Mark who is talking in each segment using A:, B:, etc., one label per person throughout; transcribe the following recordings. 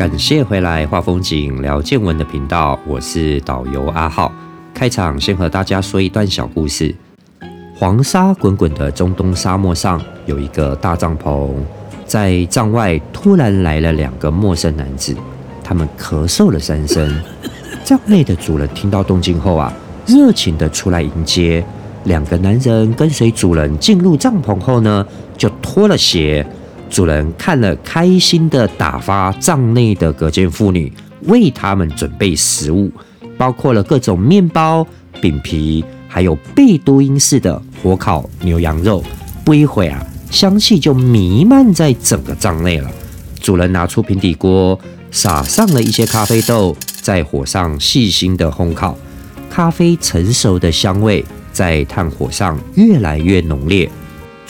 A: 感谢回来画风景聊见闻的频道，我是导游阿浩。开场先和大家说一段小故事。黄沙滚滚的中东沙漠上有一个大帐篷，在帐外突然来了两个陌生男子，他们咳嗽了三声。帐内的主人听到动静后啊，热情的出来迎接。两个男人跟随主人进入帐篷后呢，就脱了鞋。主人看了，开心的打发帐内的隔间妇女为他们准备食物，包括了各种面包、饼皮，还有贝都因式的火烤牛羊肉。不一会啊，香气就弥漫在整个帐内了。主人拿出平底锅，撒上了一些咖啡豆，在火上细心的烘烤，咖啡成熟的香味在炭火上越来越浓烈。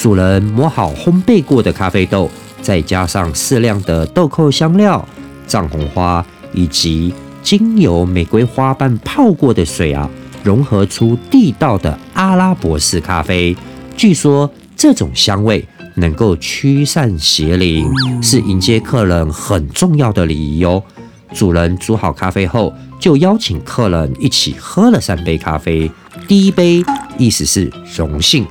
A: 主人磨好烘焙过的咖啡豆，再加上适量的豆蔻香料、藏红花以及精油玫瑰花瓣泡过的水啊，融合出地道的阿拉伯式咖啡。据说这种香味能够驱散邪灵，是迎接客人很重要的礼仪哦。主人煮好咖啡后，就邀请客人一起喝了三杯咖啡。第一杯意思是荣幸。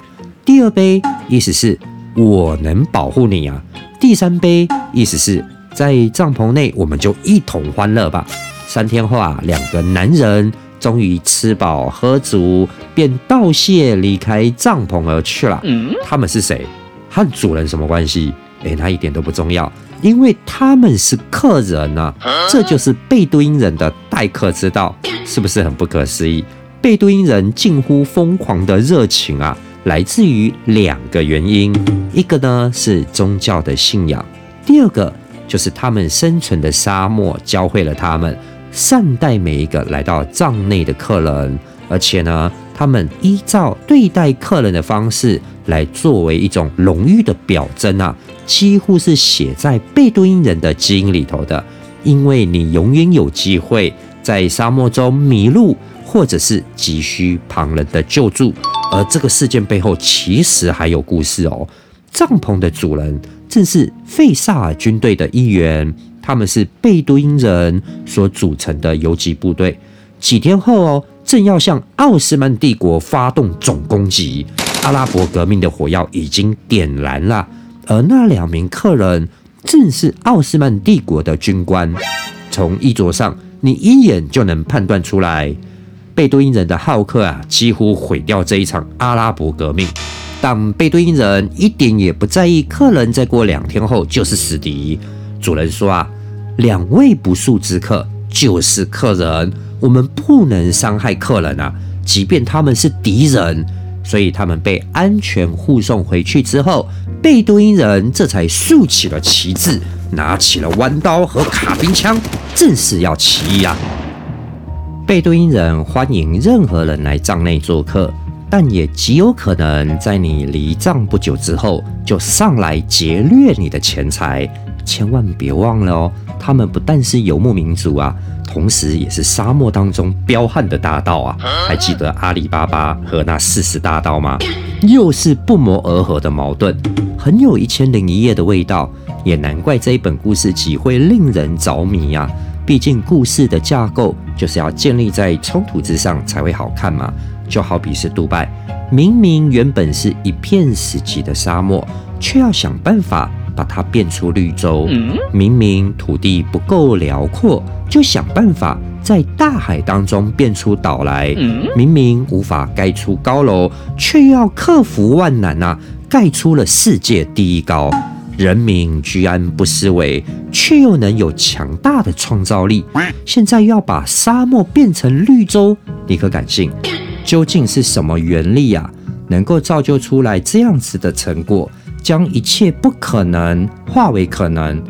A: 第二杯意思是我能保护你啊，第三杯意思是在帐篷内我们就一同欢乐吧。三天后啊，两个男人终于吃饱喝足，便道谢离开帐篷而去了。他们是谁？和主人什么关系？哎，那一点都不重要，因为他们是客人啊。这就是贝都因人的待客之道，是不是很不可思议？贝都因人近乎疯狂的热情啊！来自于两个原因，一个呢是宗教的信仰，第二个就是他们生存的沙漠教会了他们善待每一个来到帐内的客人，而且呢，他们依照对待客人的方式来作为一种荣誉的表征啊，几乎是写在贝都因人的基因里头的，因为你永远有机会在沙漠中迷路。或者是急需旁人的救助，而这个事件背后其实还有故事哦。帐篷的主人正是费萨尔军队的一员，他们是贝都因人所组成的游击部队。几天后哦，正要向奥斯曼帝国发动总攻击，阿拉伯革命的火药已经点燃了，而那两名客人正是奥斯曼帝国的军官。从衣着上，你一眼就能判断出来。贝都因人的好客啊，几乎毁掉这一场阿拉伯革命。但贝都因人一点也不在意客人再过两天后就是死敌。主人说啊，两位不速之客就是客人，我们不能伤害客人啊，即便他们是敌人。所以他们被安全护送回去之后，贝都因人这才竖起了旗帜，拿起了弯刀和卡宾枪，正式要起义啊！贝都因人欢迎任何人来帐内做客，但也极有可能在你离帐不久之后就上来劫掠你的钱财。千万别忘了哦，他们不但是游牧民族啊，同时也是沙漠当中彪悍的大盗啊！还记得阿里巴巴和那四十大盗吗？又是不谋而合的矛盾，很有一千零一夜的味道，也难怪这一本故事集会令人着迷呀。毕竟故事的架构就是要建立在冲突之上才会好看嘛。就好比是杜拜，明明原本是一片死寂的沙漠，却要想办法把它变出绿洲；明明土地不够辽阔，就想办法在大海当中变出岛来；明明无法盖出高楼，却要克服万难啊，盖出了世界第一高。人民居安不思危，却又能有强大的创造力。现在要把沙漠变成绿洲，你可敢信？究竟是什么原力啊，能够造就出来这样子的成果，将一切不可能化为可能？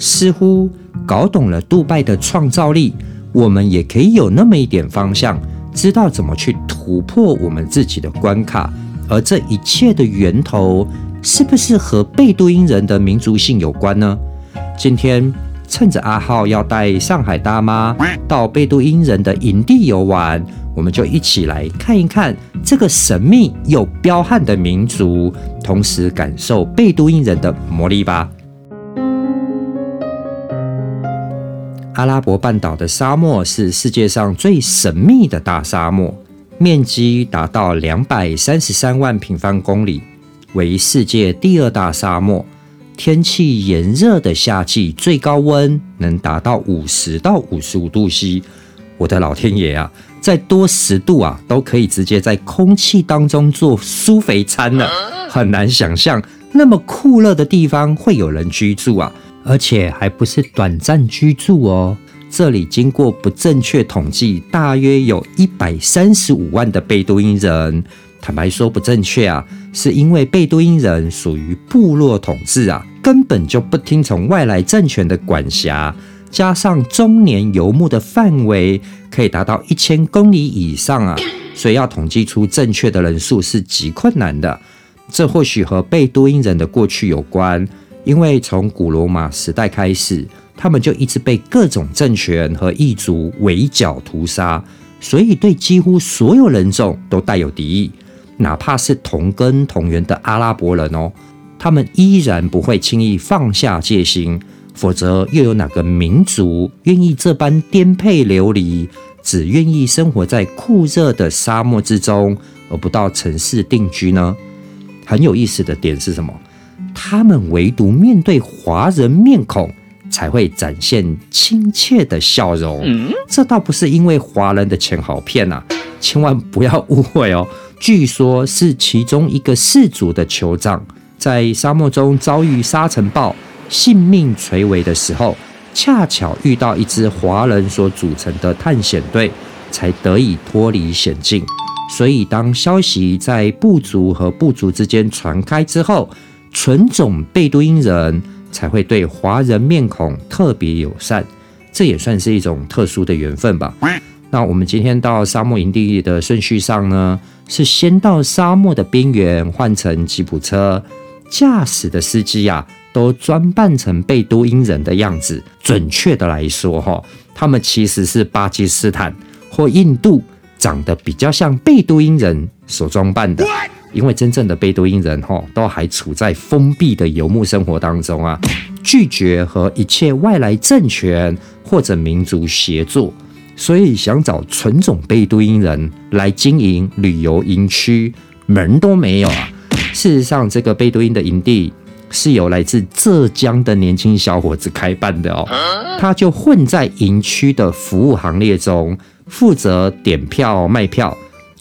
A: 似乎搞懂了杜拜的创造力，我们也可以有那么一点方向，知道怎么去突破我们自己的关卡。而这一切的源头。是不是和贝都因人的民族性有关呢？今天趁着阿浩要带上海大妈到贝都因人的营地游玩，我们就一起来看一看这个神秘又彪悍的民族，同时感受贝都因人的魔力吧。阿拉伯半岛的沙漠是世界上最神秘的大沙漠，面积达到两百三十三万平方公里，为世界第二大沙漠。天气炎热的夏季，最高温能达到五十到五十五度 C。我的老天爷啊，再多十度啊，都可以直接在空气当中做苏肥餐了。很难想象那么酷热的地方会有人居住啊，而且还不是短暂居住哦。这里经过不正确统计，大约有一百三十五万的贝都因人。坦白说不正确啊，是因为贝都因人属于部落统治啊，根本就不听从外来政权的管辖，加上中年游牧的范围可以达到一千公里以上啊，所以要统计出正确的人数是极困难的。这或许和贝都因人的过去有关，因为从古罗马时代开始，他们就一直被各种政权和异族围剿屠杀，所以对几乎所有人种都带有敌意。哪怕是同根同源的阿拉伯人哦，他们依然不会轻易放下戒心，否则又有哪个民族愿意这般颠沛流离，只愿意生活在酷热的沙漠之中，而不到城市定居呢？很有意思的点是什么？他们唯独面对华人面孔才会展现亲切的笑容。这倒不是因为华人的钱好骗呐，千万不要误会哦。据说，是其中一个氏族的酋长在沙漠中遭遇沙尘暴，性命垂危的时候，恰巧遇到一支华人所组成的探险队，才得以脱离险境。所以，当消息在部族和部族之间传开之后，纯种贝都因人才会对华人面孔特别友善。这也算是一种特殊的缘分吧。那我们今天到沙漠营地的顺序上呢？是先到沙漠的边缘换成吉普车，驾驶的司机呀都装扮成贝都因人的样子。准确的来说，哈，他们其实是巴基斯坦或印度长得比较像贝都因人所装扮的。因为真正的贝都因人，哈，都还处在封闭的游牧生活当中啊，拒绝和一切外来政权或者民族协作。所以想找纯种贝都因人来经营旅游营区，门都没有啊！事实上，这个贝都因的营地是由来自浙江的年轻小伙子开办的哦，他就混在营区的服务行列中，负责点票卖票。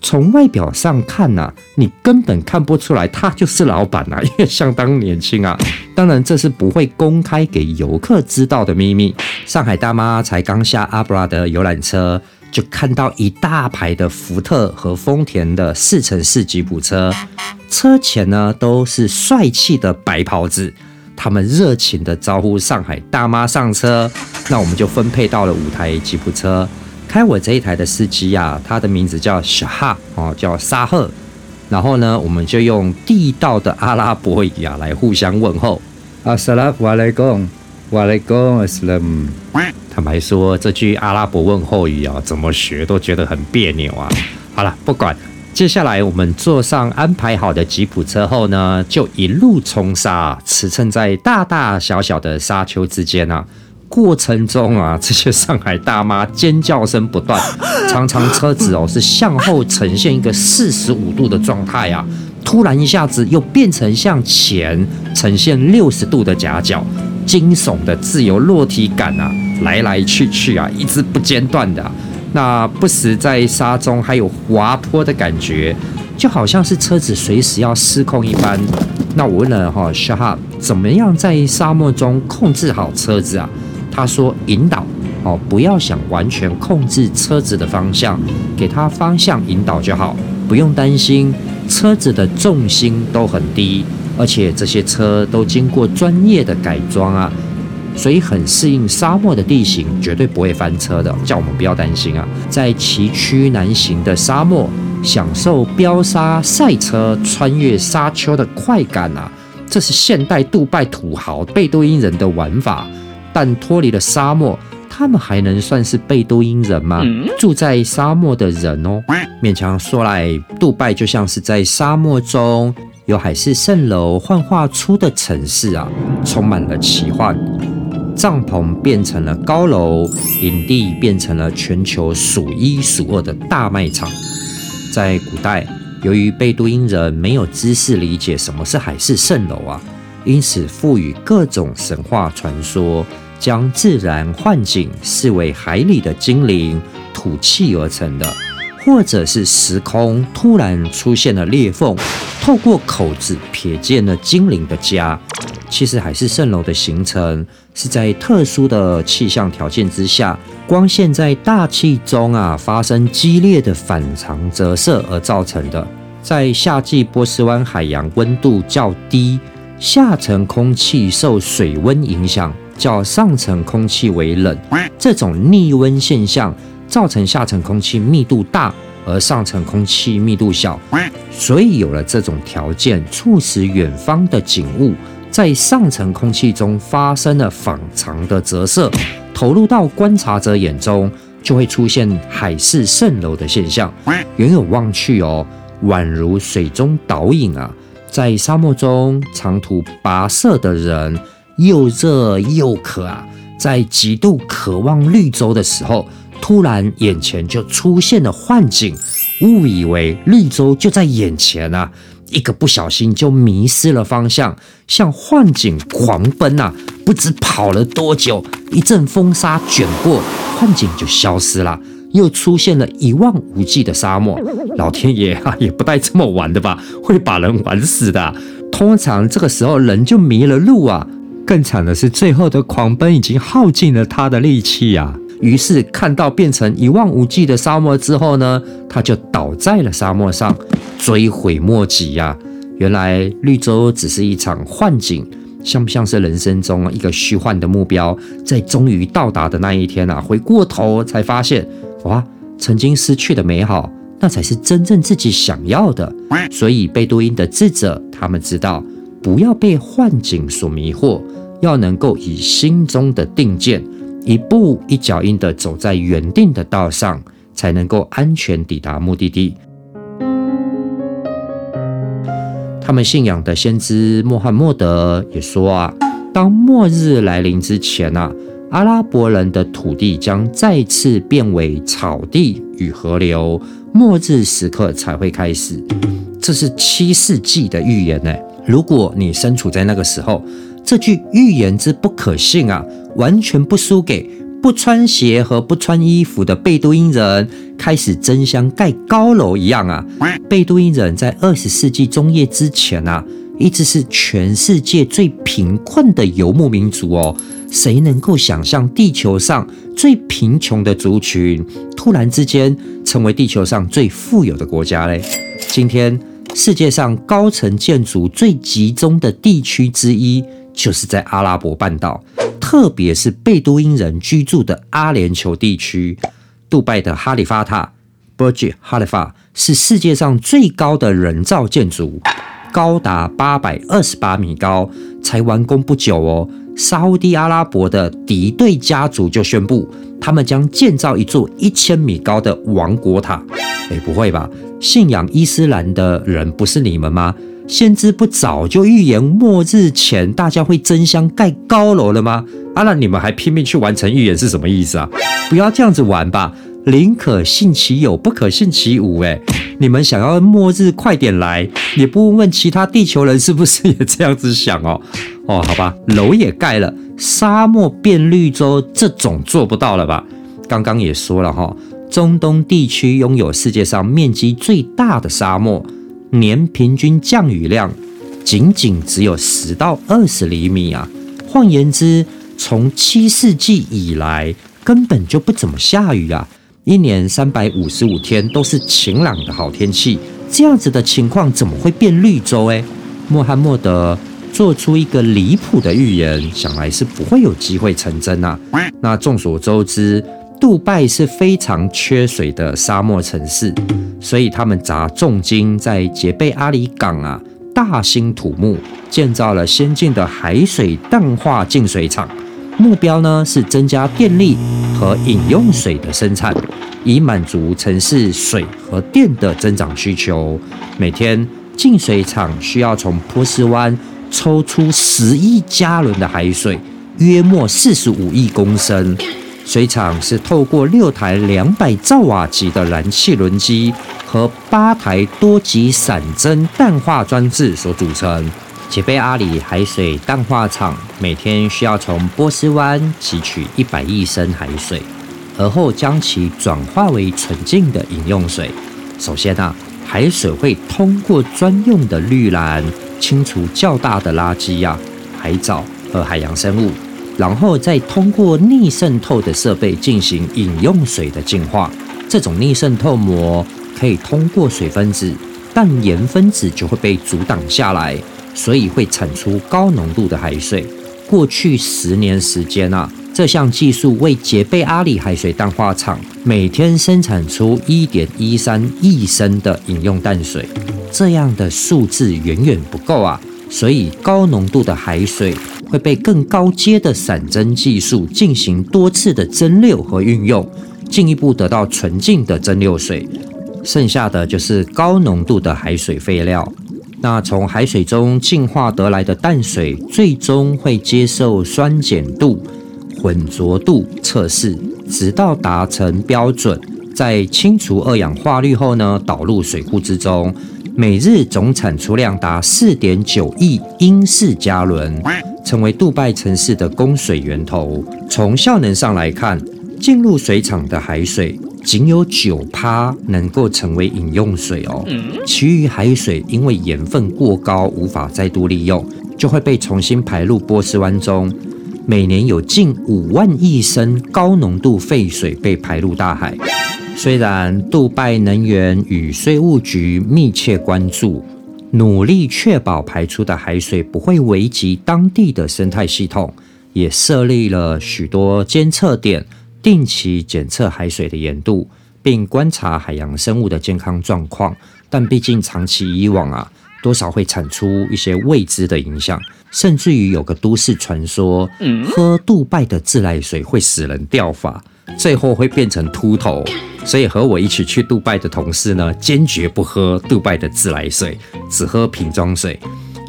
A: 从外表上看呐，你根本看不出来他就是老板呐，因为相当年轻啊。当然，这是不会公开给游客知道的秘密。上海大妈才刚下阿布拉的游览车，就看到一大排的福特和丰田的四乘四吉普车，车前呢都是帅气的白袍子，他们热情的招呼上海大妈上车。那我们就分配到了五台吉普车。开我这一台的司机呀，他的名字叫小哈哦，叫沙赫。然后呢，我们就用地道的阿拉伯语啊来互相问候。阿萨拉瓦雷贡，瓦雷贡阿斯拉姆。坦白说，这句阿拉伯问候语啊，怎么学都觉得很别扭啊。好了，不管。接下来我们坐上安排好的吉普车后呢，就一路冲沙，驰骋在大大小小的沙丘之间啊。过程中啊，这些上海大妈尖叫声不断，常常车子哦是向后呈现一个四十五度的状态啊，突然一下子又变成向前呈现六十度的夹角，惊悚的自由落体感啊，来来去去啊，一直不间断的。那不时在沙中还有滑坡的感觉，就好像是车子随时要失控一般。那我问了哈小哈，怎么样在沙漠中控制好车子啊？他说：“引导哦，不要想完全控制车子的方向，给它方向引导就好，不用担心车子的重心都很低，而且这些车都经过专业的改装啊，所以很适应沙漠的地形，绝对不会翻车的。叫我们不要担心啊，在崎岖难行的沙漠，享受飙沙赛车、穿越沙丘的快感啊，这是现代杜拜土豪贝都因人的玩法。”但脱离了沙漠，他们还能算是贝都因人吗？住在沙漠的人哦，勉强说来，杜拜就像是在沙漠中有海市蜃楼幻化出的城市啊，充满了奇幻。帐篷变成了高楼，营地变成了全球数一数二的大卖场。在古代，由于贝都因人没有知识理解什么是海市蜃楼啊，因此赋予各种神话传说，将自然幻景视为海里的精灵吐气而成的。或者是时空突然出现了裂缝，透过口子瞥见了精灵的家。其实海市蜃楼的形成是在特殊的气象条件之下，光线在大气中啊发生激烈的反常折射而造成的。在夏季波斯湾海洋温度较低，下层空气受水温影响，较上层空气为冷，这种逆温现象。造成下层空气密度大，而上层空气密度小，所以有了这种条件，促使远方的景物在上层空气中发生了反常的折射，投入到观察者眼中，就会出现海市蜃楼的现象。远远望去哦，宛如水中倒影啊！在沙漠中长途跋涉的人，又热又渴啊，在极度渴望绿洲的时候。突然，眼前就出现了幻景，误以为绿洲就在眼前啊！一个不小心就迷失了方向，向幻景狂奔啊！不知跑了多久，一阵风沙卷过，幻景就消失了，又出现了一望无际的沙漠。老天爷啊，也不带这么玩的吧？会把人玩死的。通常这个时候人就迷了路啊！更惨的是，最后的狂奔已经耗尽了他的力气呀！于是看到变成一望无际的沙漠之后呢，他就倒在了沙漠上，追悔莫及呀！原来绿洲只是一场幻景，像不像是人生中一个虚幻的目标？在终于到达的那一天啊，回过头才发现，哇，曾经失去的美好，那才是真正自己想要的。所以贝都因的智者他们知道，不要被幻景所迷惑，要能够以心中的定见。一步一脚印地走在原定的道上，才能够安全抵达目的地。他们信仰的先知穆罕默德也说啊，当末日来临之前啊，阿拉伯人的土地将再次变为草地与河流，末日时刻才会开始。这是七世纪的预言呢。如果你身处在那个时候，这句预言之不可信啊，完全不输给不穿鞋和不穿衣服的贝都因人开始争相盖高楼一样啊！贝都因人在二十世纪中叶之前啊，一直是全世界最贫困的游牧民族哦。谁能够想象地球上最贫穷的族群突然之间成为地球上最富有的国家嘞？今天世界上高层建筑最集中的地区之一。就是在阿拉伯半岛，特别是贝都因人居住的阿联酋地区，杜拜的哈利法塔 （Burj Khalifa） 是世界上最高的人造建筑，高达八百二十八米高，才完工不久哦。沙地阿拉伯的敌对家族就宣布，他们将建造一座一千米高的王国塔。哎，不会吧？信仰伊斯兰的人不是你们吗？先知不早就预言末日前大家会争相盖高楼了吗？啊，那你们还拼命去完成预言是什么意思啊？不要这样子玩吧，宁可信其有，不可信其无。哎，你们想要末日快点来，也不问问其他地球人是不是也这样子想哦？哦，好吧，楼也盖了，沙漠变绿洲这种做不到了吧？刚刚也说了哈，中东地区拥有世界上面积最大的沙漠。年平均降雨量仅仅只有十到二十厘米啊！换言之，从七世纪以来根本就不怎么下雨啊！一年三百五十五天都是晴朗的好天气，这样子的情况怎么会变绿洲？诶，穆罕默德做出一个离谱的预言，想来是不会有机会成真啊！那众所周知。杜拜是非常缺水的沙漠城市，所以他们砸重金在杰贝阿里港啊大兴土木，建造了先进的海水淡化净水厂。目标呢是增加电力和饮用水的生产，以满足城市水和电的增长需求。每天净水厂需要从波斯湾抽出十亿加仑的海水。约莫四十五亿公升。水厂是透过六台两百兆瓦级的燃气轮机和八台多级散蒸淡化装置所组成。杰贝阿里海水淡化厂每天需要从波斯湾汲取一百亿升海水，而后将其转化为纯净的饮用水。首先啊，海水会通过专用的滤篮清除较大的垃圾呀、海藻和海洋生物。然后再通过逆渗透的设备进行饮用水的净化。这种逆渗透膜可以通过水分子，但盐分子就会被阻挡下来，所以会产出高浓度的海水。过去十年时间啊，这项技术为杰贝阿里海水淡化厂每天生产出一点一三亿升的饮用淡水。这样的数字远远不够啊，所以高浓度的海水。会被更高阶的散蒸技术进行多次的蒸馏和运用，进一步得到纯净的蒸馏水。剩下的就是高浓度的海水废料。那从海水中净化得来的淡水，最终会接受酸碱度、浑浊度测试，直到达成标准。在清除二氧化氯后呢，导入水库之中。每日总产出量达四点九亿英式加仑，成为杜拜城市的供水源头。从效能上来看，进入水厂的海水仅有九趴能够成为饮用水哦，其余海水因为盐分过高，无法再度利用，就会被重新排入波斯湾中。每年有近五万亿升高浓度废水被排入大海。虽然杜拜能源与税务局密切关注，努力确保排出的海水不会危及当地的生态系统，也设立了许多监测点，定期检测海水的盐度，并观察海洋生物的健康状况。但毕竟长期以往啊，多少会产出一些未知的影响，甚至于有个都市传说，喝杜拜的自来水会使人掉发。最后会变成秃头，所以和我一起去杜拜的同事呢，坚决不喝杜拜的自来水，只喝瓶装水。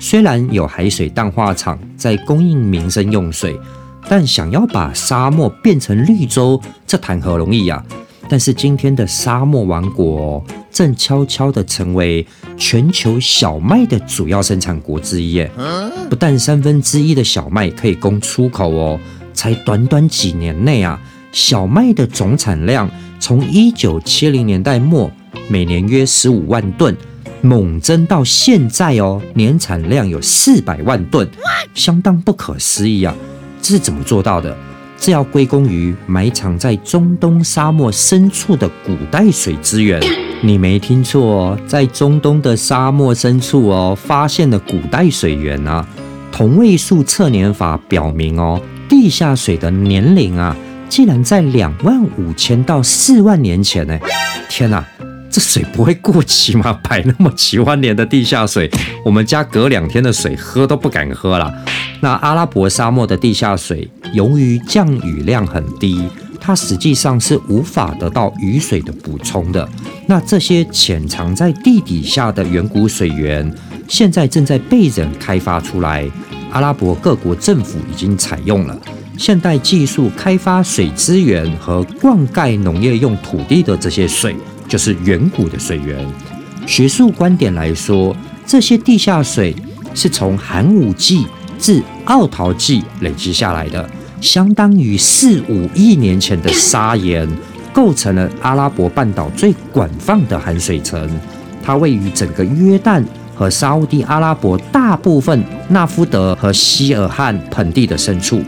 A: 虽然有海水淡化厂在供应民生用水，但想要把沙漠变成绿洲，这谈何容易啊！但是今天的沙漠王国正悄悄地成为全球小麦的主要生产国之一，不但三分之一的小麦可以供出口哦，才短短几年内啊！小麦的总产量从一九七零年代末每年约十五万吨，猛增到现在哦，年产量有四百万吨，相当不可思议啊！这是怎么做到的？这要归功于埋藏在中东沙漠深处的古代水资源。你没听错哦，在中东的沙漠深处哦，发现了古代水源啊！同位素测年法表明哦，地下水的年龄啊。竟然在两万五千到四万年前呢！天哪，这水不会过期吗？摆那么几万年的地下水，我们家隔两天的水喝都不敢喝了。那阿拉伯沙漠的地下水，由于降雨量很低，它实际上是无法得到雨水的补充的。那这些潜藏在地底下的远古水源，现在正在被人开发出来。阿拉伯各国政府已经采用了。现代技术开发水资源和灌溉农业用土地的这些水，就是远古的水源。学术观点来说，这些地下水是从寒武纪至奥陶纪累积下来的，相当于四五亿年前的砂岩，构成了阿拉伯半岛最广泛的含水层。它位于整个约旦和沙地阿拉伯大部分纳夫德和希尔汗盆地的深处。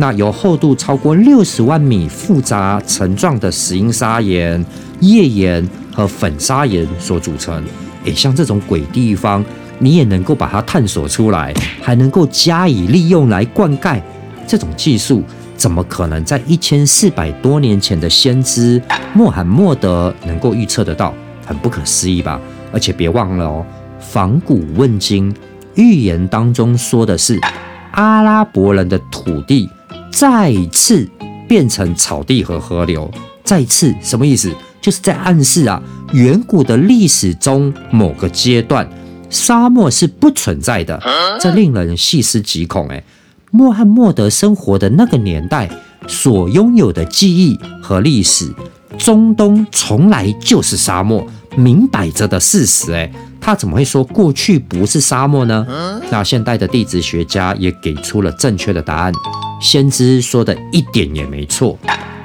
A: 那由厚度超过六十万米、复杂层状的石英砂岩、页岩和粉砂岩所组成。诶，像这种鬼地方，你也能够把它探索出来，还能够加以利用来灌溉。这种技术怎么可能在一千四百多年前的先知穆罕默德能够预测得到？很不可思议吧？而且别忘了哦，仿古问今，预言当中说的是阿拉伯人的土地。再次变成草地和河流，再次什么意思？就是在暗示啊，远古的历史中某个阶段，沙漠是不存在的。这令人细思极恐。哎，穆罕默德生活的那个年代所拥有的记忆和历史，中东从来就是沙漠，明摆着的事实。诶，他怎么会说过去不是沙漠呢？那现代的地质学家也给出了正确的答案，先知说的一点也没错。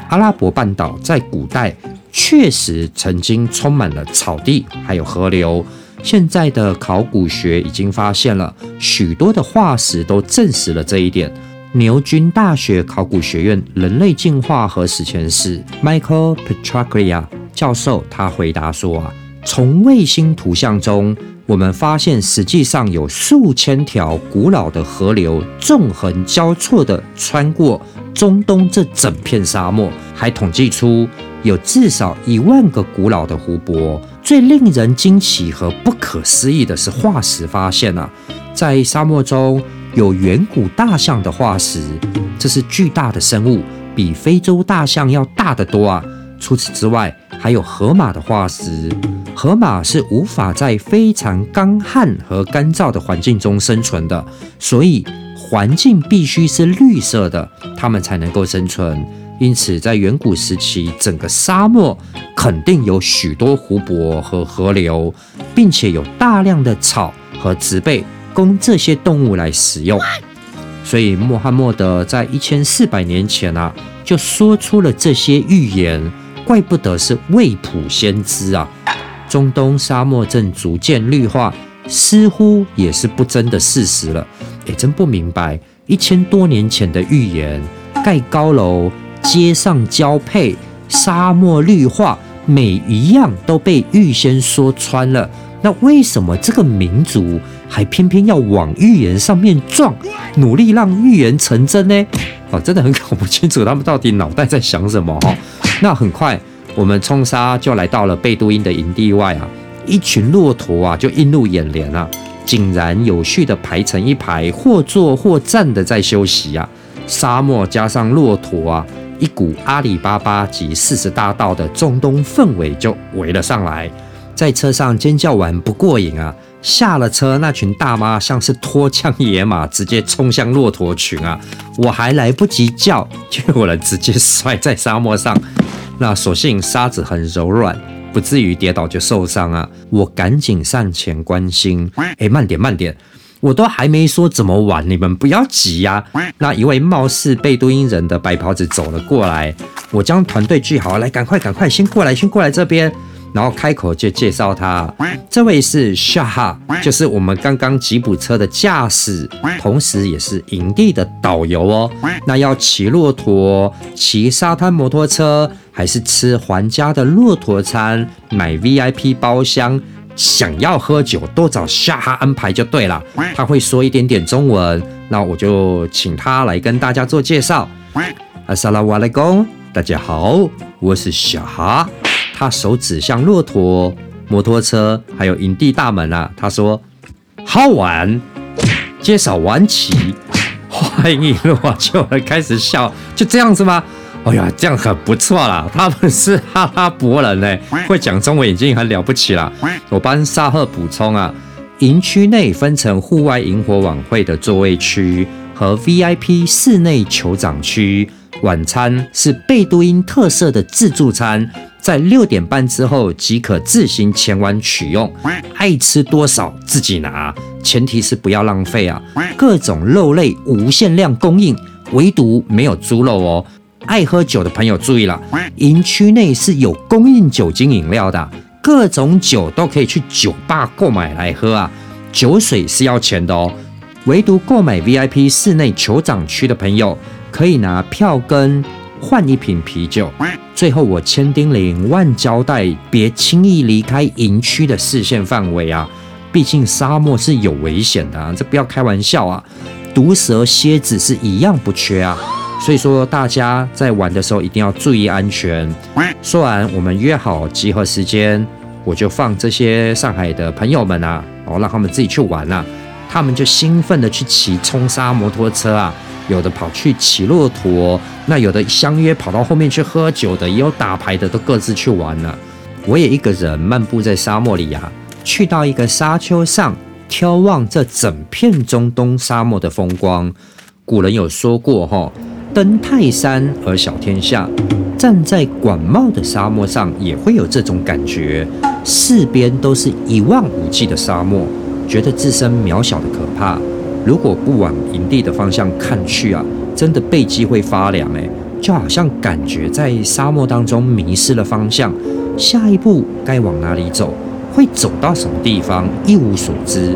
A: 阿拉伯半岛在古代确实曾经充满了草地，还有河流。现在的考古学已经发现了许多的化石，都证实了这一点。牛津大学考古学院人类进化和史前史 Michael Petraglia 教授，他回答说啊，从卫星图像中，我们发现实际上有数千条古老的河流纵横交错地穿过中东这整片沙漠，还统计出有至少一万个古老的湖泊。最令人惊奇和不可思议的是化石发现啊，在沙漠中有远古大象的化石，这是巨大的生物，比非洲大象要大得多啊。除此之外，还有河马的化石。河马是无法在非常干旱和干燥的环境中生存的，所以环境必须是绿色的，它们才能够生存。因此，在远古时期，整个沙漠肯定有许多湖泊和河流，并且有大量的草和植被供这些动物来使用。所以，穆罕默德在一千四百年前啊，就说出了这些预言，怪不得是未卜先知啊！中东沙漠正逐渐绿化，似乎也是不争的事实了。也真不明白，一千多年前的预言，盖高楼。街上交配，沙漠绿化，每一样都被预先说穿了。那为什么这个民族还偏偏要往预言上面撞，努力让预言成真呢？哦，真的很搞不清楚他们到底脑袋在想什么哈。那很快，我们冲沙就来到了贝都因的营地外啊，一群骆驼啊就映入眼帘啊，井然有序的排成一排，或坐或站的在休息啊。沙漠加上骆驼啊。一股阿里巴巴及四十大盗的中东氛围就围了上来，在车上尖叫完不过瘾啊！下了车，那群大妈像是脱缰野马，直接冲向骆驼群啊！我还来不及叫，就有人直接摔在沙漠上。那所幸沙子很柔软，不至于跌倒就受伤啊！我赶紧上前关心，哎，慢点，慢点。我都还没说怎么玩，你们不要急呀。那一位貌似贝都因人的白袍子走了过来，我将团队聚好，来，赶快，赶快，先过来，先过来这边。然后开口就介绍他，这位是夏哈，就是我们刚刚吉普车的驾驶，同时也是营地的导游哦。那要骑骆驼、骑沙滩摩托车，还是吃皇家的骆驼餐、买 VIP 包厢？想要喝酒，都找夏哈安排就对了。他会说一点点中文，那我就请他来跟大家做介绍。阿萨拉瓦莱贡，大家好，我是小哈。他手指向骆驼、摩托车，还有营地大门啊。他说：“好玩，介绍完起，欢迎我就开始笑，就这样子吗？”哎呀，这样很不错啦！他们是阿拉伯人呢，会讲中文已经很了不起了。我帮沙赫补充啊，营区内分成户外萤火晚会的座位区和 VIP 室内酋长区。晚餐是贝都因特色的自助餐，在六点半之后即可自行前往取用，爱吃多少自己拿，前提是不要浪费啊！各种肉类无限量供应，唯独没有猪肉哦。爱喝酒的朋友注意了，营区内是有供应酒精饮料的，各种酒都可以去酒吧购买来喝啊。酒水是要钱的哦，唯独购买 VIP 室内酋长区的朋友可以拿票根换一瓶啤酒。最后我千叮咛万交代，别轻易离开营区的视线范围啊，毕竟沙漠是有危险的，这不要开玩笑啊，毒蛇蝎子是一样不缺啊。所以说，大家在玩的时候一定要注意安全。说完，我们约好集合时间，我就放这些上海的朋友们啊，哦，让他们自己去玩啊。他们就兴奋的去骑冲沙摩托车啊，有的跑去骑骆驼，那有的相约跑到后面去喝酒的，也有打牌的，都各自去玩了。我也一个人漫步在沙漠里呀，去到一个沙丘上，眺望这整片中东沙漠的风光。古人有说过哈，登泰山而小天下，站在广袤的沙漠上也会有这种感觉，四边都是一望无际的沙漠，觉得自身渺小的可怕。如果不往营地的方向看去啊，真的背脊会发凉诶，就好像感觉在沙漠当中迷失了方向，下一步该往哪里走，会走到什么地方一无所知。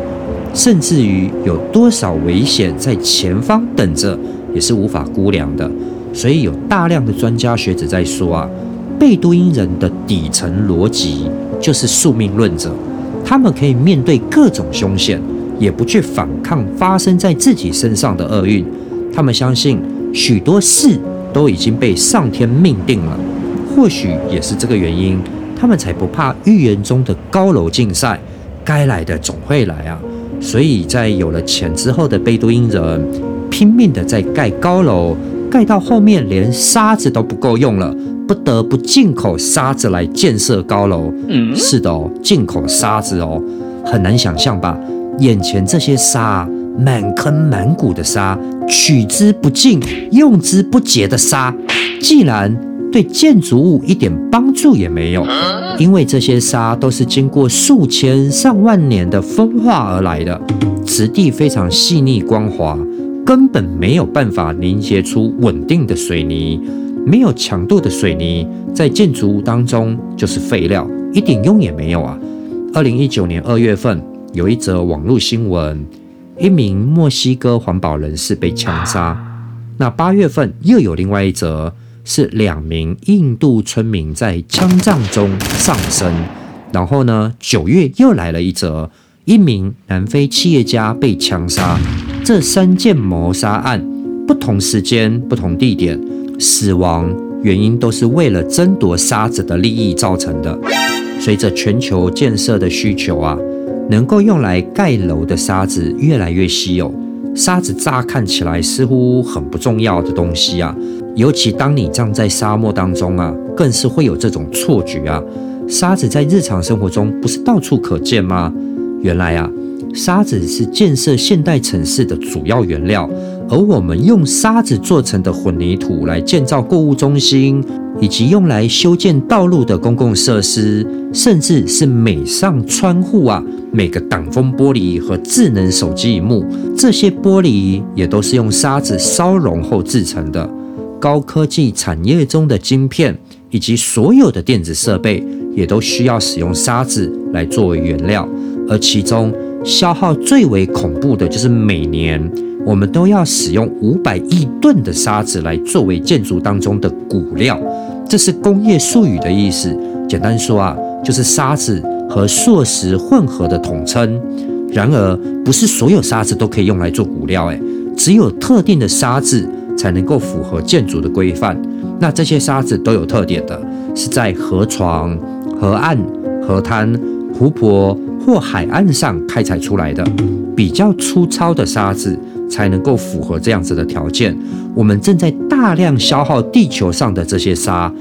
A: 甚至于有多少危险在前方等着，也是无法估量的。所以有大量的专家学者在说啊，贝都因人的底层逻辑就是宿命论者，他们可以面对各种凶险，也不去反抗发生在自己身上的厄运。他们相信许多事都已经被上天命定了，或许也是这个原因，他们才不怕预言中的高楼竞赛，该来的总会来啊。所以在有了钱之后的贝都因人，拼命的在盖高楼，盖到后面连沙子都不够用了，不得不进口沙子来建设高楼。嗯，是的哦，进口沙子哦，很难想象吧？眼前这些沙，满坑满谷的沙，取之不尽、用之不竭的沙，既然。对建筑物一点帮助也没有，因为这些沙都是经过数千上万年的风化而来的，质地非常细腻光滑，根本没有办法凝结出稳定的水泥。没有强度的水泥在建筑物当中就是废料，一点用也没有啊！二零一九年二月份有一则网络新闻，一名墨西哥环保人士被枪杀。那八月份又有另外一则。是两名印度村民在枪战中丧生，然后呢，九月又来了一则，一名南非企业家被枪杀。这三件谋杀案，不同时间、不同地点，死亡原因都是为了争夺沙子的利益造成的。随着全球建设的需求啊，能够用来盖楼的沙子越来越稀有。沙子乍看起来似乎很不重要的东西啊。尤其当你站在沙漠当中啊，更是会有这种错觉啊。沙子在日常生活中不是到处可见吗？原来啊，沙子是建设现代城市的主要原料，而我们用沙子做成的混凝土来建造购物中心，以及用来修建道路的公共设施，甚至是每上窗户啊，每个挡风玻璃和智能手机荧幕，这些玻璃也都是用沙子烧融后制成的。高科技产业中的晶片以及所有的电子设备，也都需要使用沙子来作为原料，而其中消耗最为恐怖的就是每年我们都要使用五百亿吨的沙子来作为建筑当中的骨料，这是工业术语的意思。简单说啊，就是沙子和塑石混合的统称。然而，不是所有沙子都可以用来做骨料，诶，只有特定的沙子。才能够符合建筑的规范。那这些沙子都有特点的，是在河床、河岸、河滩、湖泊或海岸上开采出来的。比较粗糙的沙子才能够符合这样子的条件。我们正在大量消耗地球上的这些沙，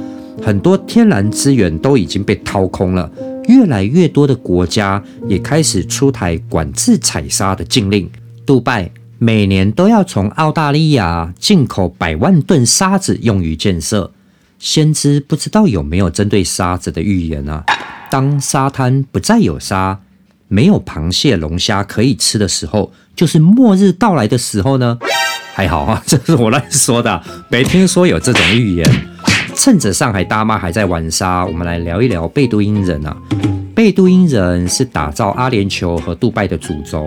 A: 很多天然资源都已经被掏空了。越来越多的国家也开始出台管制采沙的禁令。杜拜。每年都要从澳大利亚进口百万吨沙子用于建设。先知不知道有没有针对沙子的预言啊？当沙滩不再有沙，没有螃蟹、龙虾可以吃的时候，就是末日到来的时候呢？还好啊，这是我乱说的，没听说有这种预言。趁着上海大妈还在玩沙，我们来聊一聊贝都因人啊。贝都因人是打造阿联酋和杜拜的主轴。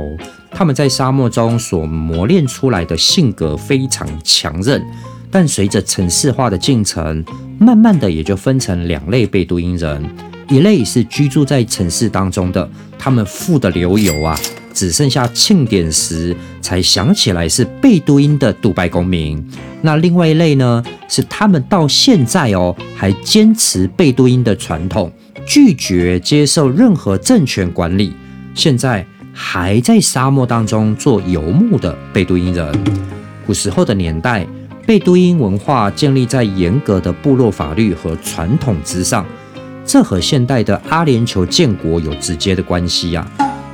A: 他们在沙漠中所磨练出来的性格非常强韧，但随着城市化的进程，慢慢的也就分成两类贝都因人：一类是居住在城市当中的，他们富得流油啊，只剩下庆典时才想起来是贝都因的杜拜公民；那另外一类呢，是他们到现在哦还坚持贝都因的传统，拒绝接受任何政权管理，现在。还在沙漠当中做游牧的贝都因人。古时候的年代，贝都因文化建立在严格的部落法律和传统之上，这和现代的阿联酋建国有直接的关系呀。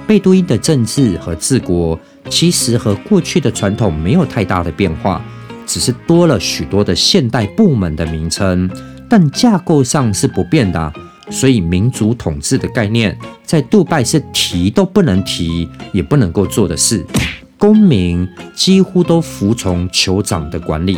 A: 贝都因的政治和治国其实和过去的传统没有太大的变化，只是多了许多的现代部门的名称，但架构上是不变的。所以民族统治的概念在杜拜是提都不能提，也不能够做的事。公民几乎都服从酋长的管理，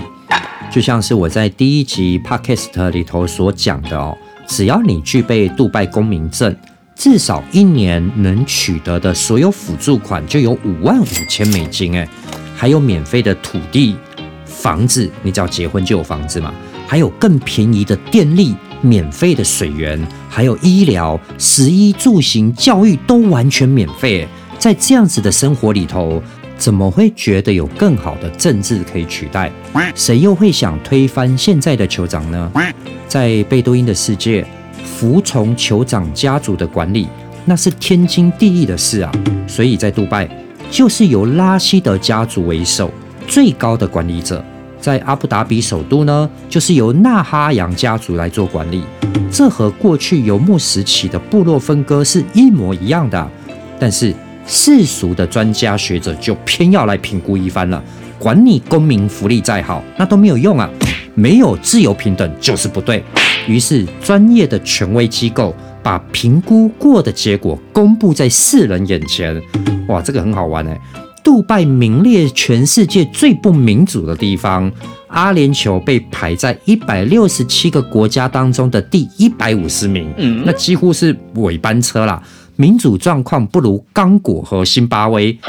A: 就像是我在第一集 podcast 里头所讲的哦，只要你具备杜拜公民证。至少一年能取得的所有辅助款就有五万五千美金，哎，还有免费的土地、房子，你只要结婚就有房子嘛，还有更便宜的电力、免费的水源，还有医疗、食衣住行、教育都完全免费。在这样子的生活里头，怎么会觉得有更好的政治可以取代？谁又会想推翻现在的酋长呢？在贝多因的世界。服从酋长家族的管理，那是天经地义的事啊。所以在杜拜，就是由拉希德家族为首，最高的管理者；在阿布达比首都呢，就是由纳哈扬家族来做管理。这和过去游牧时期的部落分割是一模一样的。但是世俗的专家学者就偏要来评估一番了。管你公民福利再好，那都没有用啊。没有自由平等就是不对。于是，专业的权威机构把评估过的结果公布在世人眼前。哇，这个很好玩哎！杜拜名列全世界最不民主的地方，阿联酋被排在一百六十七个国家当中的第一百五十名，那几乎是尾班车啦。民主状况不如刚果和新巴威。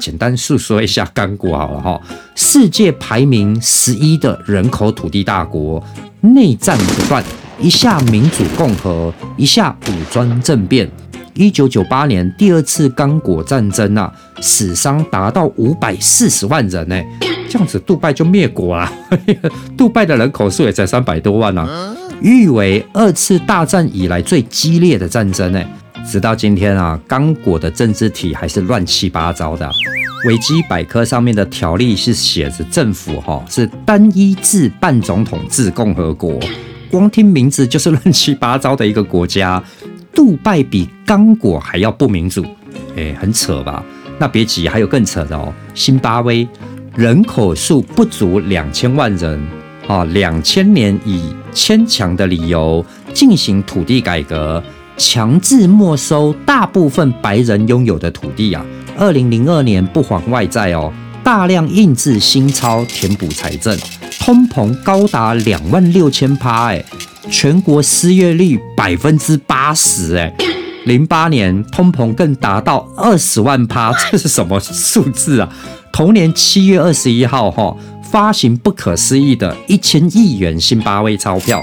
A: 简单述说一下刚果好了哈，世界排名十一的人口土地大国。内战不断，一下民主共和，一下武装政变。一九九八年第二次刚果战争啊，死伤达到五百四十万人呢，这样子杜拜就灭国了。杜拜的人口数也才三百多万呢，誉为二次大战以来最激烈的战争呢。直到今天啊，刚果的政治体还是乱七八糟的。维基百科上面的条例是写着政府哈是单一制半总统制共和国，光听名字就是乱七八糟的一个国家。杜拜比刚果还要不民主，哎，很扯吧？那别急，还有更扯的哦。新巴威人口数不足两千万人啊，两千年以牵强的理由进行土地改革，强制没收大部分白人拥有的土地啊。二零零二年不还外债哦，大量印制新钞填补财政，通膨高达两万六千趴哎，全国失业率百分之八十哎，零八年通膨更达到二十万趴，这是什么数字啊？同年七月二十一号哈，发行不可思议的一千亿元新巴威钞票，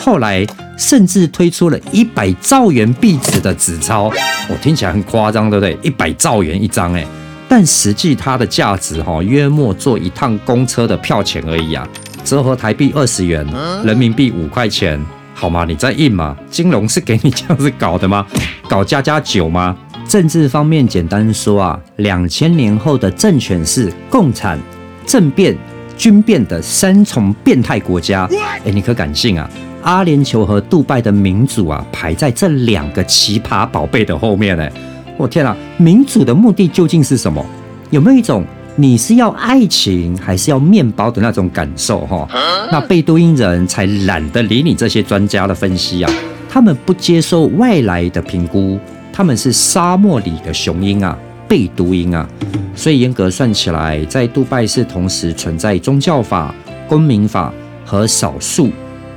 A: 后来。甚至推出了一百兆元币值的纸钞，我听起来很夸张，对不对？一百兆元一张，哎，但实际它的价值哈，约莫坐一趟公车的票钱而已啊，折合台币二十元，人民币五块钱，好吗？你在印吗？金融是给你这样子搞的吗？搞加加九吗？政治方面简单说啊，两千年后的政权是共产、政变、军变的三重变态国家，哎，你可敢信啊？阿联酋和杜拜的民主啊，排在这两个奇葩宝贝的后面呢。我天啊，民主的目的究竟是什么？有没有一种你是要爱情还是要面包的那种感受？哈，那贝都因人才懒得理你这些专家的分析啊。他们不接受外来的评估，他们是沙漠里的雄鹰啊，贝都因啊。所以严格算起来，在杜拜是同时存在宗教法、公民法和少数。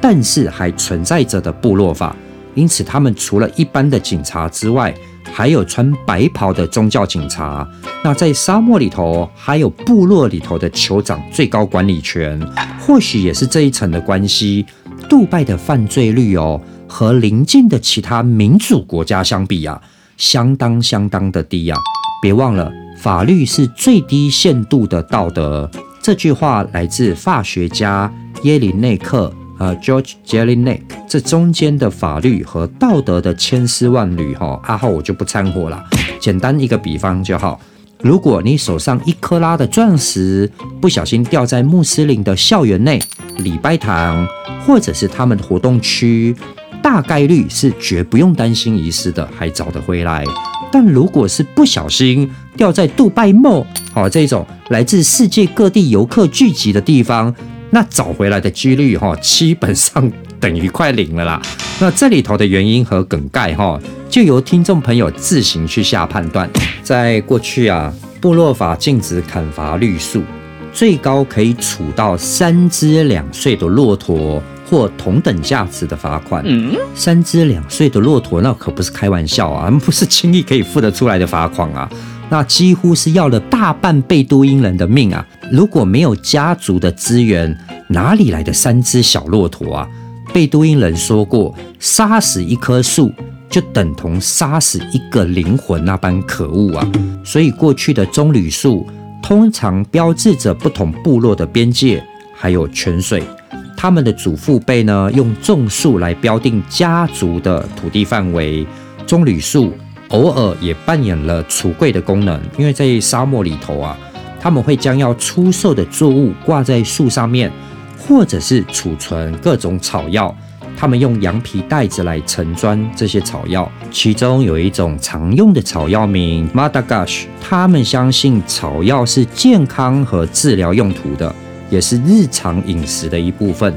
A: 但是还存在着的部落法，因此他们除了一般的警察之外，还有穿白袍的宗教警察。那在沙漠里头，还有部落里头的酋长最高管理权，或许也是这一层的关系。杜拜的犯罪率哦，和邻近的其他民主国家相比啊，相当相当的低啊。别忘了，法律是最低限度的道德。这句话来自法学家耶林内克。呃，George Jelinek，这中间的法律和道德的千丝万缕，哈，阿浩我就不掺和了。简单一个比方就好，如果你手上一克拉的钻石不小心掉在穆斯林的校园内、礼拜堂，或者是他们的活动区，大概率是绝不用担心遗失的，还找得回来。但如果是不小心掉在杜拜梦，好这种来自世界各地游客聚集的地方，那找回来的几率哈，基本上等于快零了啦。那这里头的原因和梗概哈，就由听众朋友自行去下判断。在过去啊，部落法禁止砍伐绿树，最高可以处到三只两岁的骆驼。或同等价值的罚款，三只两岁的骆驼，那可不是开玩笑啊，不是轻易可以付得出来的罚款啊，那几乎是要了大半贝都因人的命啊！如果没有家族的资源，哪里来的三只小骆驼啊？贝都因人说过，杀死一棵树就等同杀死一个灵魂，那般可恶啊！所以过去的棕榈树通常标志着不同部落的边界，还有泉水。他们的祖父辈呢，用种树来标定家族的土地范围。棕榈树偶尔也扮演了橱柜的功能，因为在沙漠里头啊，他们会将要出售的作物挂在树上面，或者是储存各种草药。他们用羊皮袋子来盛装这些草药，其中有一种常用的草药名 Madagash，他们相信草药是健康和治疗用途的。也是日常饮食的一部分。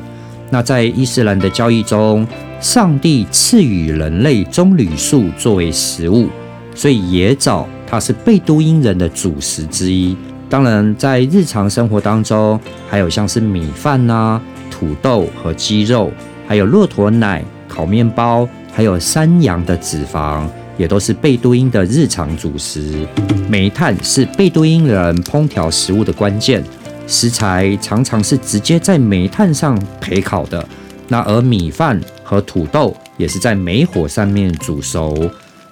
A: 那在伊斯兰的教义中，上帝赐予人类棕榈树作为食物，所以野枣它是贝都因人的主食之一。当然，在日常生活当中，还有像是米饭呐、土豆和鸡肉，还有骆驼奶、烤面包，还有山羊的脂肪，也都是贝都因的日常主食。煤炭是贝都因人烹调食物的关键。食材常常是直接在煤炭上焙烤的，那而米饭和土豆也是在煤火上面煮熟。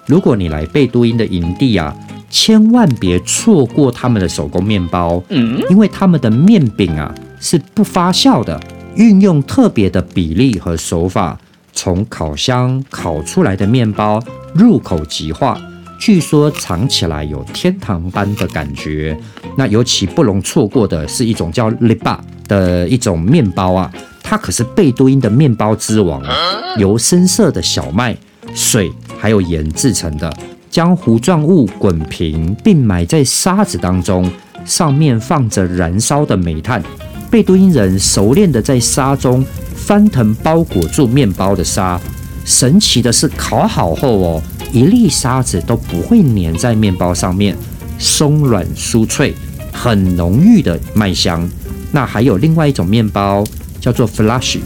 A: 如果你来贝都因的营地啊，千万别错过他们的手工面包，嗯，因为他们的面饼啊是不发酵的，运用特别的比例和手法，从烤箱烤出来的面包入口即化。据说尝起来有天堂般的感觉。那尤其不容错过的是一种叫 liba 的一种面包啊，它可是贝都因的面包之王啊，由深色的小麦、水还有盐制成的，将糊状物滚平并埋在沙子当中，上面放着燃烧的煤炭。贝都因人熟练的在沙中翻腾包裹住面包的沙，神奇的是烤好后哦。一粒沙子都不会粘在面包上面，松软酥脆，很浓郁的麦香。那还有另外一种面包叫做 flash，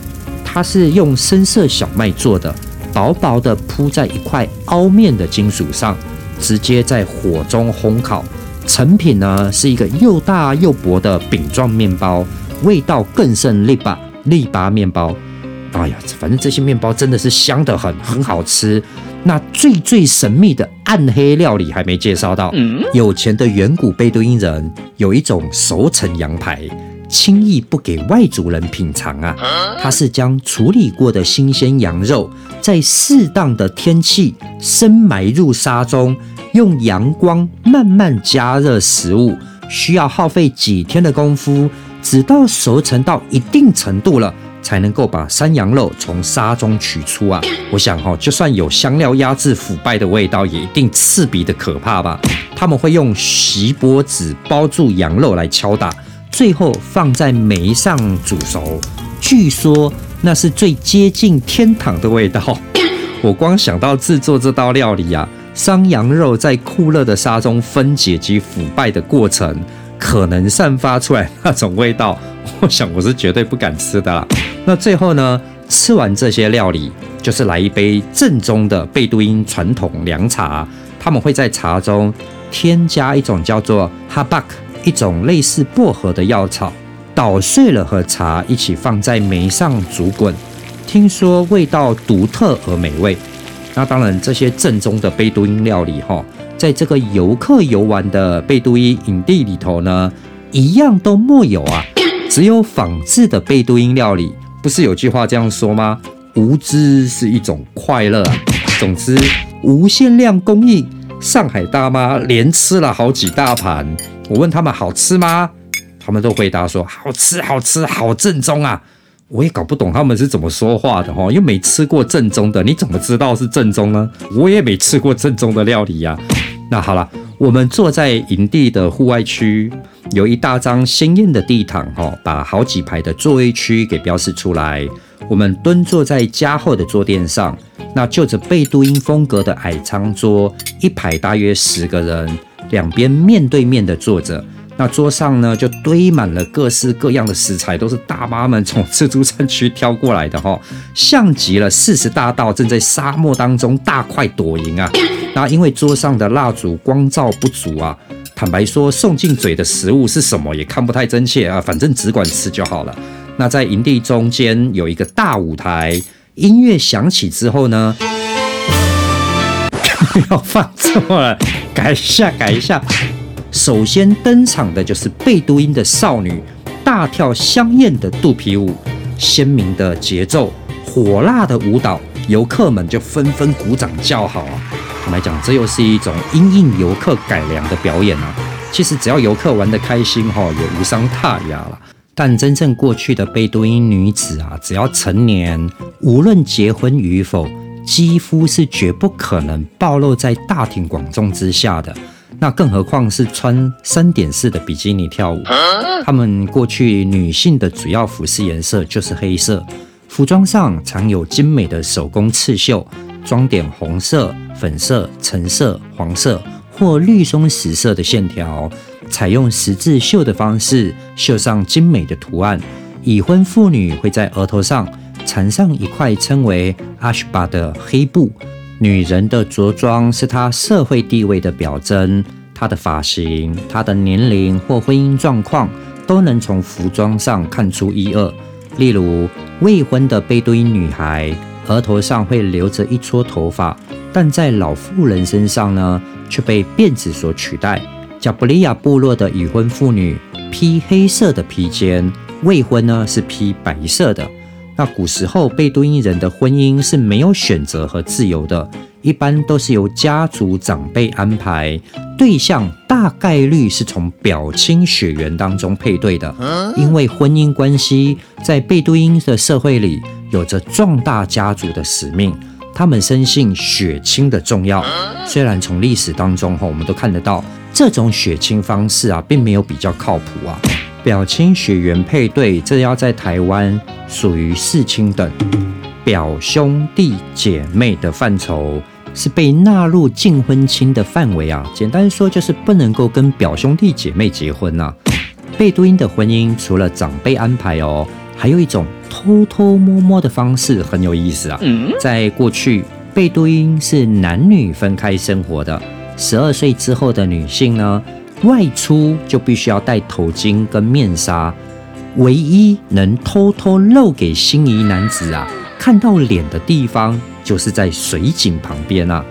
A: 它是用深色小麦做的，薄薄的铺在一块凹面的金属上，直接在火中烘烤，成品呢是一个又大又薄的饼状面包，味道更胜利巴利巴面包。哎呀，反正这些面包真的是香得很，很好吃。那最最神秘的暗黑料理还没介绍到。有钱的远古贝都因人有一种熟成羊排，轻易不给外族人品尝啊。它是将处理过的新鲜羊肉，在适当的天气深埋入沙中，用阳光慢慢加热食物，需要耗费几天的功夫，直到熟成到一定程度了。才能够把山羊肉从沙中取出啊！我想哈，就算有香料压制腐败的味道，也一定刺鼻的可怕吧？他们会用锡箔纸包住羊肉来敲打，最后放在煤上煮熟。据说那是最接近天堂的味道。我光想到制作这道料理啊，山羊肉在酷热的沙中分解及腐败的过程，可能散发出来那种味道，我想我是绝对不敢吃的啦。那最后呢？吃完这些料理，就是来一杯正宗的贝都因传统凉茶。他们会在茶中添加一种叫做哈巴克，一种类似薄荷的药草，捣碎了和茶一起放在煤上煮滚。听说味道独特而美味。那当然，这些正宗的贝都因料理哈，在这个游客游玩的贝都因营地里头呢，一样都没有啊，只有仿制的贝都因料理。不是有句话这样说吗？无知是一种快乐啊。总之，无限量供应。上海大妈连吃了好几大盘。我问他们好吃吗？他们都回答说好吃，好吃，好正宗啊。
B: 我也搞不懂他们是怎么说话的哈，又没吃过正宗的，你怎么知道是正宗呢？我也没吃过正宗的料理呀。那好了，我们坐在营地的户外区，有一大张鲜艳的地毯哈，把好几排的座位区给标示出来。我们蹲坐在加厚的坐垫上，那就着贝都因风格的矮长桌，一排大约十个人，两边面对面的坐着。那桌上呢，就堆满了各式各样的食材，都是大妈们从自助餐区挑过来的哈，像极了四十大盗正在沙漠当中大快朵颐啊！那因为桌上的蜡烛光照不足啊，坦白说送进嘴的食物是什么也看不太真切啊，反正只管吃就好了。那在营地中间有一个大舞台，音乐响起之后呢，不 要放错了，改一下，改一下。首先登场的就是贝都因的少女，大跳香艳的肚皮舞，鲜明的节奏，火辣的舞蹈，游客们就纷纷鼓掌叫好啊！坦白讲，这又是一种因应游客改良的表演啊。其实只要游客玩得开心哈，也无伤大雅了。但真正过去的贝都因女子啊，只要成年，无论结婚与否，几乎是绝不可能暴露在大庭广众之下的。那更何况是穿三点式的比基尼跳舞？他们过去女性的主要服饰颜色就是黑色，服装上常有精美的手工刺绣，装点红色、粉色、橙色、黄色或绿松石色的线条，采用十字绣的方式绣上精美的图案。已婚妇女会在额头上缠上一块称为阿什巴的黑布。女人的着装是她社会地位的表征，她的发型、她的年龄或婚姻状况都能从服装上看出一二。例如，未婚的贝都因女孩额头上会留着一撮头发，但在老妇人身上呢，却被辫子所取代。加布利亚部落的已婚妇女披黑色的披肩，未婚呢是披白色的。那古时候贝都因人的婚姻是没有选择和自由的，一般都是由家族长辈安排对象，大概率是从表亲血缘当中配对的。因为婚姻关系在贝都因的社会里有着壮大家族的使命，他们深信血亲的重要。虽然从历史当中哈，我们都看得到这种血亲方式啊，并没有比较靠谱啊。表亲血缘配对，这要在台湾属于世亲等，表兄弟姐妹的范畴是被纳入近婚亲的范围啊。简单说，就是不能够跟表兄弟姐妹结婚呐。贝都因的婚姻除了长辈安排哦，还有一种偷偷摸摸的方式，很有意思啊。在过去，贝都因是男女分开生活的，十二岁之后的女性呢？外出就必须要戴头巾跟面纱，唯一能偷偷露给心仪男子啊看到脸的地方，就是在水井旁边啊。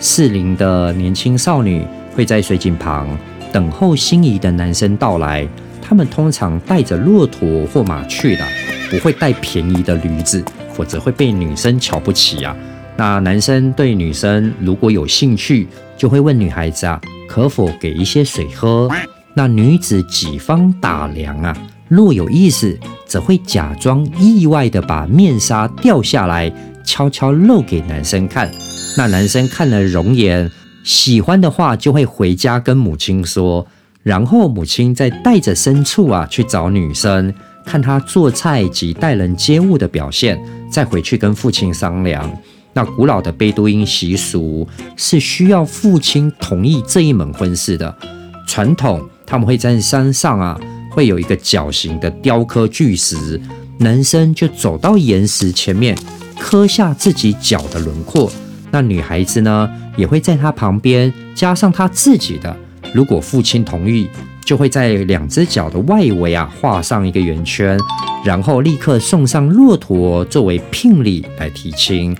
B: 适龄的年轻少女会在水井旁等候心仪的男生到来，他们通常带着骆驼或马去的，不会带便宜的驴子，否则会被女生瞧不起啊。那男生对女生如果有兴趣，就会问女孩子啊。可否给一些水喝？那女子几方打量啊，若有意思，则会假装意外的把面纱掉下来，悄悄露给男生看。那男生看了容颜，喜欢的话就会回家跟母亲说，然后母亲再带着牲畜啊去找女生，看她做菜及待人接物的表现，再回去跟父亲商量。那古老的贝都因习俗是需要父亲同意这一门婚事的传统，他们会在山上啊，会有一个角形的雕刻巨石，男生就走到岩石前面，刻下自己脚的轮廓，那女孩子呢，也会在他旁边加上他自己的，如果父亲同意，就会在两只脚的外围啊画上一个圆圈，然后立刻送上骆驼作为聘礼来提亲。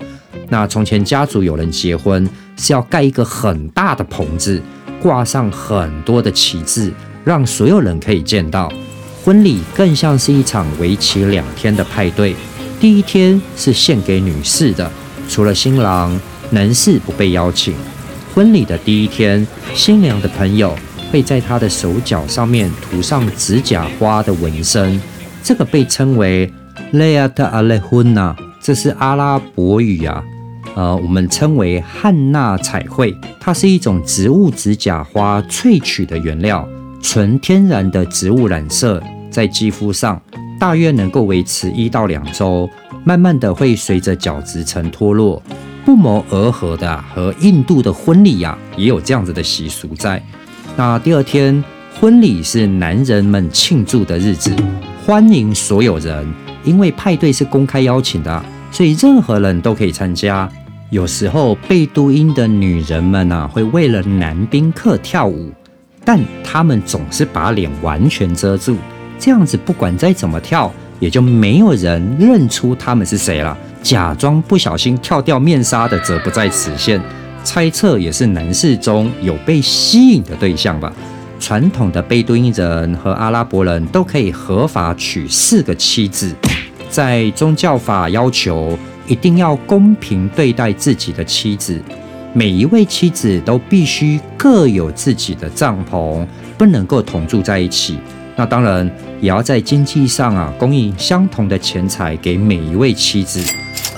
B: 那从前家族有人结婚是要盖一个很大的棚子，挂上很多的旗帜，让所有人可以见到。婚礼更像是一场为期两天的派对。第一天是献给女士的，除了新郎，男士不被邀请。婚礼的第一天，新娘的朋友会在她的手脚上面涂上指甲花的纹身，这个被称为雷亚特阿雷婚呐，这是阿拉伯语啊，呃，我们称为汉娜彩绘，它是一种植物指甲花萃取的原料，纯天然的植物染色，在肌肤上大约能够维持一到两周，慢慢的会随着角质层脱落。不谋而合的和印度的婚礼呀，也有这样子的习俗在。那第二天婚礼是男人们庆祝的日子，欢迎所有人。因为派对是公开邀请的，所以任何人都可以参加。有时候贝都因的女人们啊，会为了男宾客跳舞，但他们总是把脸完全遮住，这样子不管再怎么跳，也就没有人认出他们是谁了。假装不小心跳掉面纱的，则不在此限。猜测也是男士中有被吸引的对象吧。传统的贝都因人和阿拉伯人都可以合法娶四个妻子，在宗教法要求一定要公平对待自己的妻子，每一位妻子都必须各有自己的帐篷，不能够同住在一起。那当然也要在经济上啊供应相同的钱财给每一位妻子，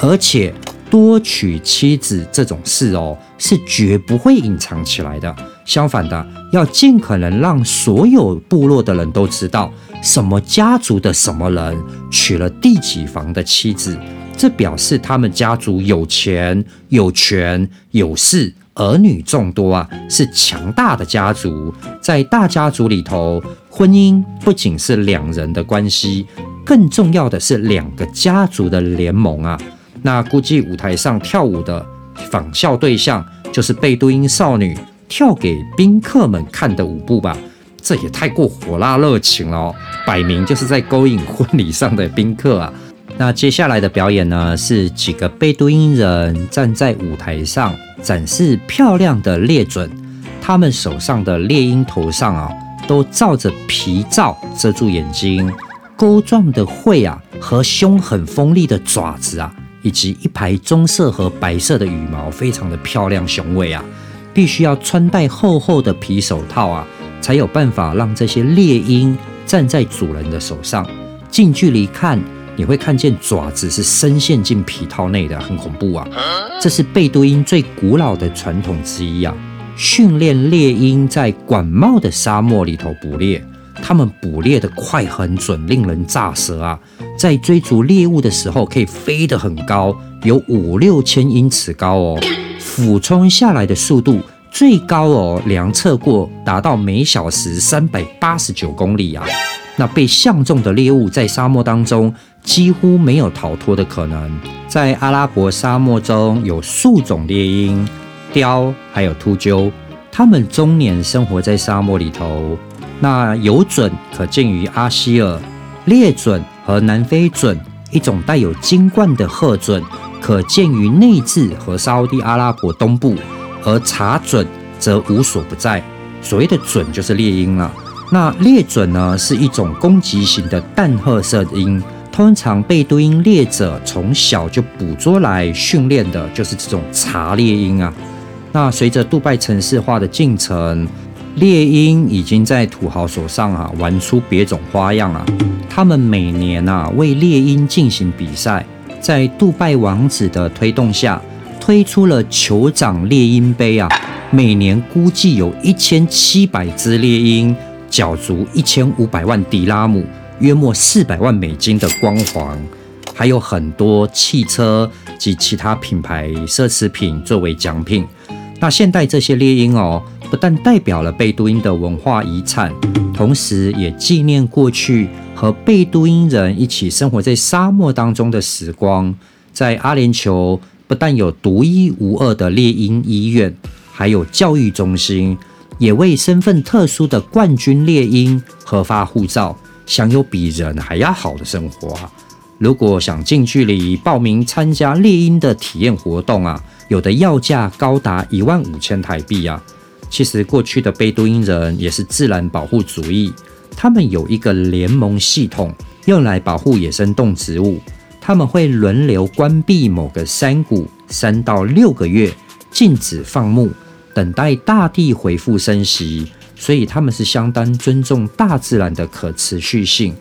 B: 而且多娶妻子这种事哦是绝不会隐藏起来的。相反的，要尽可能让所有部落的人都知道什么家族的什么人娶了第几房的妻子，这表示他们家族有钱、有权、有势，儿女众多啊，是强大的家族。在大家族里头，婚姻不仅是两人的关系，更重要的是两个家族的联盟啊。那估计舞台上跳舞的仿效对象就是贝都因少女。跳给宾客们看的舞步吧，这也太过火辣热情了，摆明就是在勾引婚礼上的宾客啊！那接下来的表演呢，是几个贝都因人站在舞台上展示漂亮的猎准，他们手上的猎鹰头上啊，都罩着皮罩遮住眼睛，钩状的喙啊和凶狠锋利的爪子啊，以及一排棕色和白色的羽毛，非常的漂亮雄伟啊！必须要穿戴厚厚的皮手套啊，才有办法让这些猎鹰站在主人的手上。近距离看，你会看见爪子是深陷进皮套内的，很恐怖啊！这是贝都因最古老的传统之一啊。训练猎鹰在广袤的沙漠里头捕猎，他们捕猎的快很准，令人咋舌啊！在追逐猎物的时候，可以飞得很高，有五六千英尺高哦。俯冲下来的速度最高哦，量测过达到每小时三百八十九公里啊！那被相中的猎物在沙漠当中几乎没有逃脱的可能。在阿拉伯沙漠中有数种猎鹰，雕还有秃鹫，它们终年生活在沙漠里头。那有准可见于阿希尔，猎准和南非准，一种带有金冠的褐准。可见于内治和沙地阿拉伯东部，而查准则无所不在。所谓的准就是猎鹰了。那猎准呢，是一种攻击型的淡褐色鹰，通常被都鹰猎者从小就捕捉来训练的，就是这种茶猎鹰啊。那随着杜拜城市化的进程，猎鹰已经在土豪手上啊玩出别种花样啊。他们每年啊为猎鹰进行比赛。在杜拜王子的推动下，推出了酋长猎鹰杯啊！每年估计有一千七百只猎鹰，角逐一千五百万迪拉姆，约莫四百万美金的光环，还有很多汽车及其他品牌奢侈品作为奖品。那现代这些猎鹰哦，不但代表了贝都因的文化遗产，同时也纪念过去。和贝都因人一起生活在沙漠当中的时光，在阿联酋不但有独一无二的猎鹰医院，还有教育中心，也为身份特殊的冠军猎鹰核发护照，享有比人还要好的生活！如果想近距离报名参加猎鹰的体验活动啊，有的要价高达一万五千台币啊！其实过去的贝都因人也是自然保护主义。他们有一个联盟系统，用来保护野生动植物。他们会轮流关闭某个山谷三到六个月，禁止放牧，等待大地恢复生息。所以他们是相当尊重大自然的可持续性。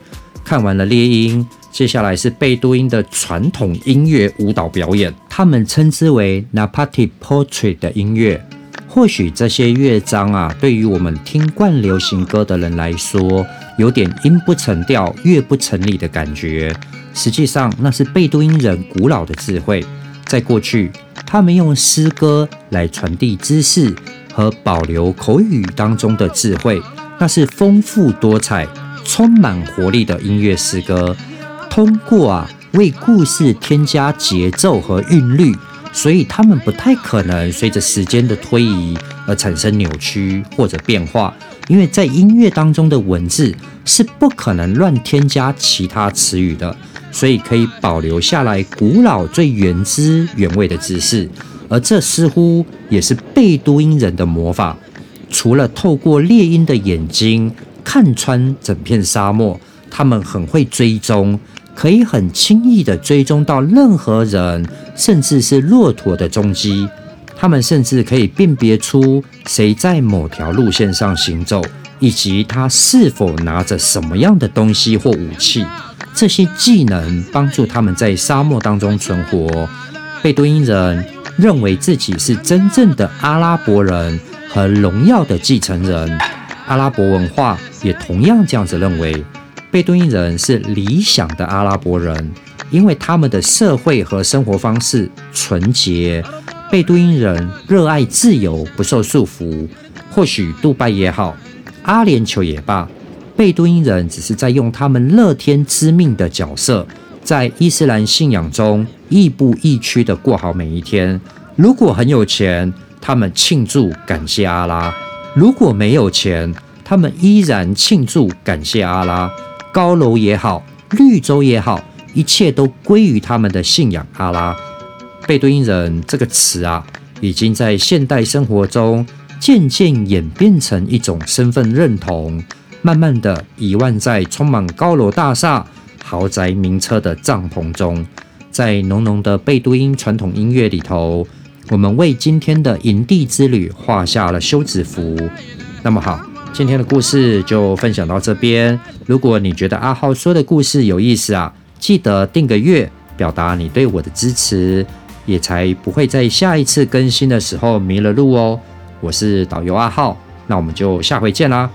B: 看完了猎鹰，接下来是贝都因的传统音乐舞蹈表演，他们称之为 Napati Portrait 的音乐。或许这些乐章啊，对于我们听惯流行歌的人来说，有点音不成调、乐不成理的感觉。实际上，那是贝都因人古老的智慧。在过去，他们用诗歌来传递知识和保留口语当中的智慧，那是丰富多彩、充满活力的音乐诗歌。通过啊，为故事添加节奏和韵律。所以他们不太可能随着时间的推移而产生扭曲或者变化，因为在音乐当中的文字是不可能乱添加其他词语的，所以可以保留下来古老最原汁原味的知识。而这似乎也是贝都因人的魔法，除了透过猎鹰的眼睛看穿整片沙漠，他们很会追踪。可以很轻易地追踪到任何人，甚至是骆驼的踪迹。他们甚至可以辨别出谁在某条路线上行走，以及他是否拿着什么样的东西或武器。这些技能帮助他们在沙漠当中存活。贝都因人认为自己是真正的阿拉伯人和荣耀的继承人。阿拉伯文化也同样这样子认为。贝都因人是理想的阿拉伯人，因为他们的社会和生活方式纯洁。贝都因人热爱自由，不受束缚。或许杜拜也好，阿联酋也罢，贝都因人只是在用他们乐天知命的角色，在伊斯兰信仰中亦步亦趋地过好每一天。如果很有钱，他们庆祝感谢阿拉；如果没有钱，他们依然庆祝感谢阿拉。高楼也好，绿洲也好，一切都归于他们的信仰阿拉。贝都因人这个词啊，已经在现代生活中渐渐演变成一种身份认同，慢慢的遗忘在充满高楼大厦、豪宅名车的帐篷中。在浓浓的贝都因传统音乐里头，我们为今天的营地之旅画下了休止符。那么好。今天的故事就分享到这边。如果你觉得阿浩说的故事有意思啊，记得订个月，表达你对我的支持，也才不会在下一次更新的时候迷了路哦。我是导游阿浩，那我们就下回见啦。